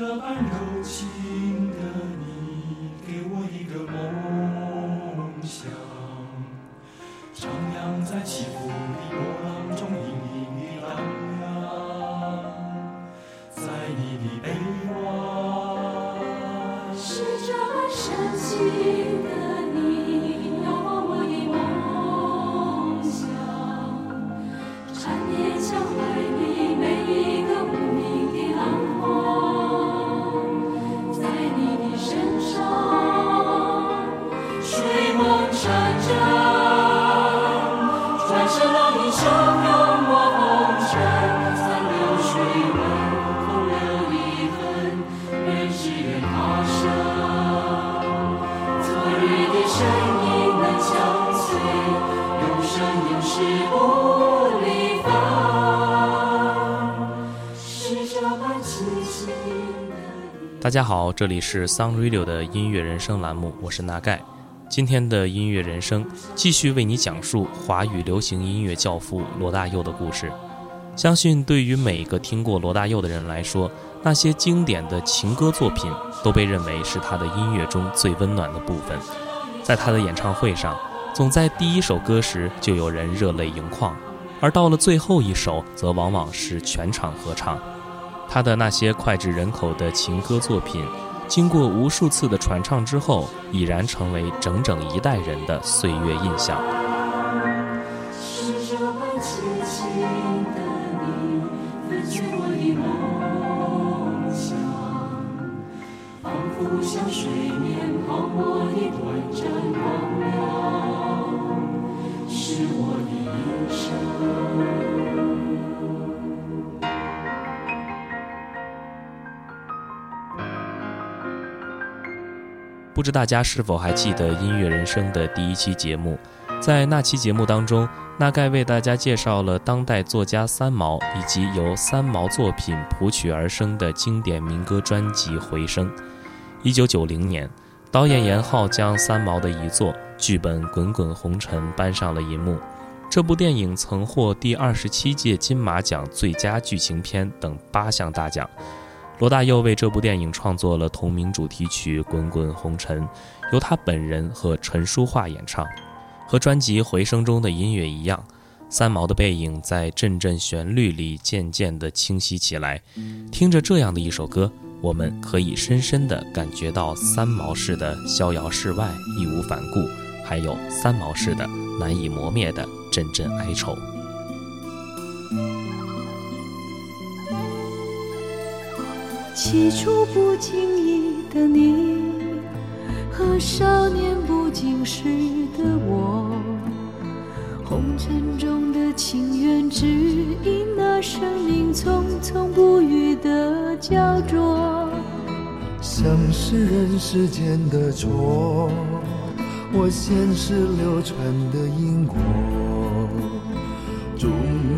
这般柔大家好，这里是 Sun Radio 的音乐人生栏目，我是纳盖。今天的音乐人生继续为你讲述华语流行音乐教父罗大佑的故事。相信对于每一个听过罗大佑的人来说，那些经典的情歌作品都被认为是他的音乐中最温暖的部分。在他的演唱会上，总在第一首歌时就有人热泪盈眶，而到了最后一首，则往往是全场合唱。他的那些脍炙人口的情歌作品，经过无数次的传唱之后，已然成为整整一代人的岁月印象。是，我的一生。不知大家是否还记得《音乐人生》的第一期节目？在那期节目当中，大概为大家介绍了当代作家三毛以及由三毛作品谱曲而生的经典民歌专辑《回声》。一九九零年，导演严浩将三毛的遗作剧本《滚滚红尘》搬上了银幕。这部电影曾获第二十七届金马奖最佳剧情片等八项大奖。罗大佑为这部电影创作了同名主题曲《滚滚红尘》，由他本人和陈淑桦演唱。和专辑《回声》中的音乐一样，三毛的背影在阵阵旋律里渐渐地清晰起来。听着这样的一首歌，我们可以深深地感觉到三毛式的逍遥世外、义无反顾，还有三毛式的难以磨灭的阵阵哀愁。起初不经意的你，和少年不经事的我，红尘中的情缘，只因那生命匆匆不语的焦灼。像是人世间的错，我前世流传的因果，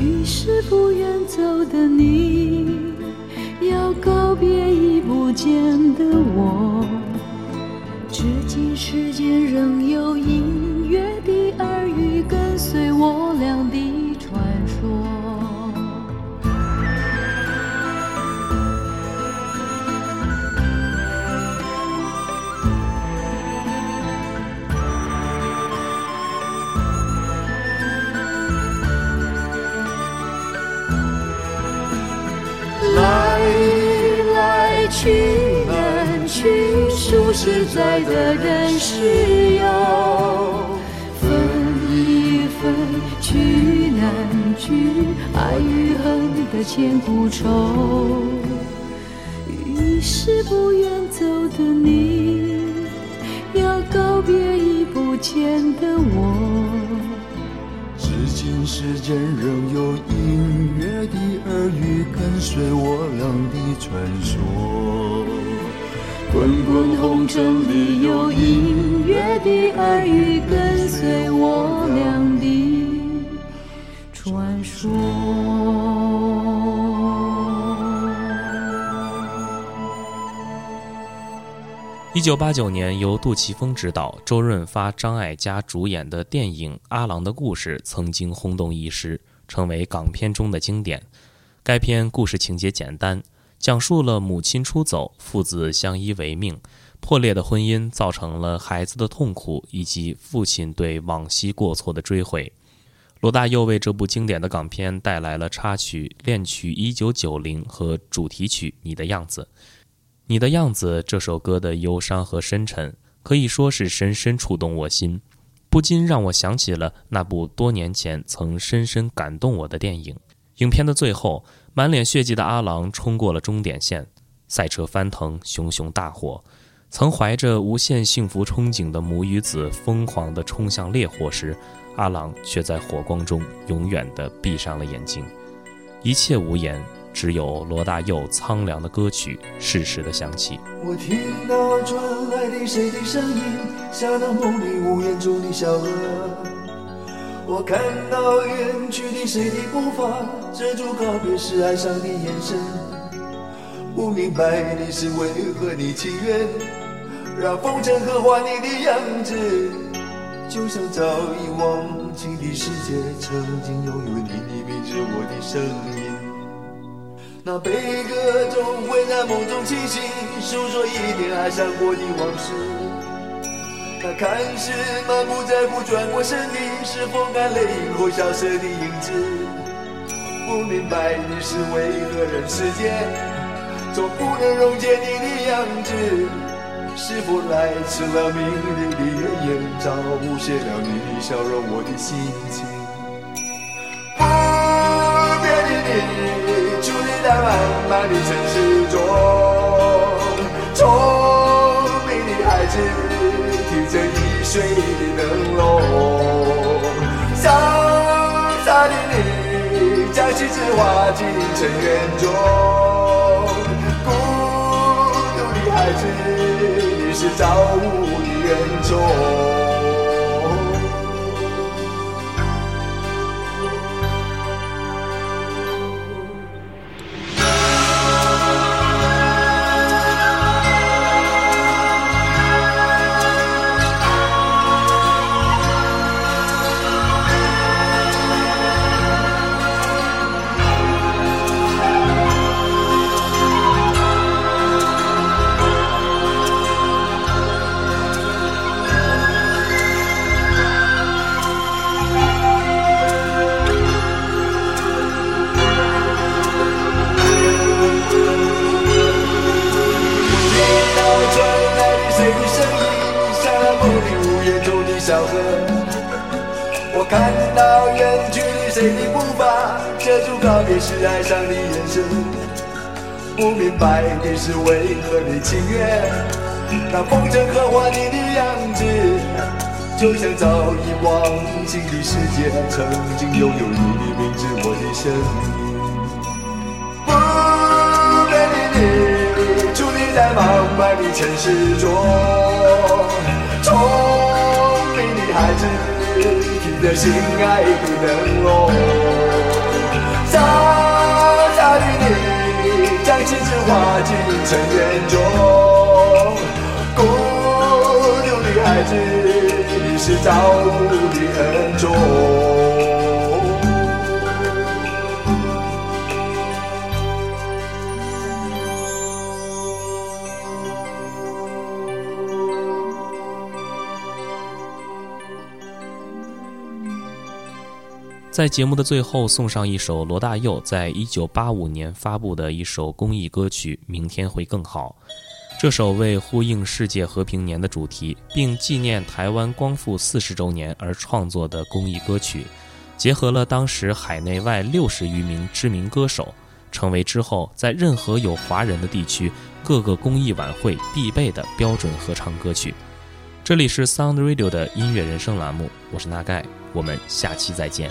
于是不愿走的你，要告别已不见的我。至今世间仍有隐约的耳语，跟随我俩的实在的人是有，分一分，聚难聚，爱与恨的千古愁。已是不愿走的你，要告别已不见的我。至今世间仍有隐约的耳语跟随我俩的传说，滚滚红尘里有隐约的耳语跟随我俩的传说。一九八九年，由杜琪峰执导、周润发、张艾嘉主演的电影《阿郎的故事》曾经轰动一时，成为港片中的经典。该片故事情节简单，讲述了母亲出走，父子相依为命，破裂的婚姻造成了孩子的痛苦，以及父亲对往昔过错的追悔。罗大佑为这部经典的港片带来了插曲《恋曲一九九零》和主题曲《你的样子》。你的样子这首歌的忧伤和深沉，可以说是深深触动我心，不禁让我想起了那部多年前曾深深感动我的电影。影片的最后，满脸血迹的阿郎冲过了终点线，赛车翻腾，熊熊大火。曾怀着无限幸福憧憬的母与子疯狂地冲向烈火时，阿郎却在火光中永远地闭上了眼睛，一切无言。只有罗大佑苍凉的歌曲适时的响起。我听到传来的谁的声音，像那梦里呜咽中的小河。我看到远去的谁的步伐，遮住告别时哀伤的眼神。不明白你是为何你情愿让风尘刻画你的样子，就像早已忘情的世界，曾经拥有你的名字，我的声音。那悲歌总会在梦中清醒，诉说一点爱上过的往事。那看似满不在乎转过身的，是否干泪后消失的影子？不明白你是为何人世间总不能溶解你的样子？是否来迟了明丽的艳阳，照不谢了你的笑容，我的心情？不变的你。在茫茫的城市中，聪明的孩子这一水的灯笼，潇洒的你将心事化进尘缘中，孤独的孩子你是造物的恩宠。是爱上的步伐，遮住告别时哀伤的眼神，不明白你是为何的情愿，那风尘刻画你的样子，就像早已忘情的世界，曾经拥有你的名字，我的声音。不变的你，伫立在茫茫的城市中，聪明的孩子，提着心爱的灯笼。旗帜划进尘缘中，孤独的孩子，你是造物的恩在节目的最后，送上一首罗大佑在一九八五年发布的一首公益歌曲《明天会更好》。这首为呼应世界和平年的主题，并纪念台湾光复四十周年而创作的公益歌曲，结合了当时海内外六十余名知名歌手，成为之后在任何有华人的地区各个公益晚会必备的标准合唱歌曲。这里是 Sound Radio 的音乐人生栏目，我是纳盖，我们下期再见。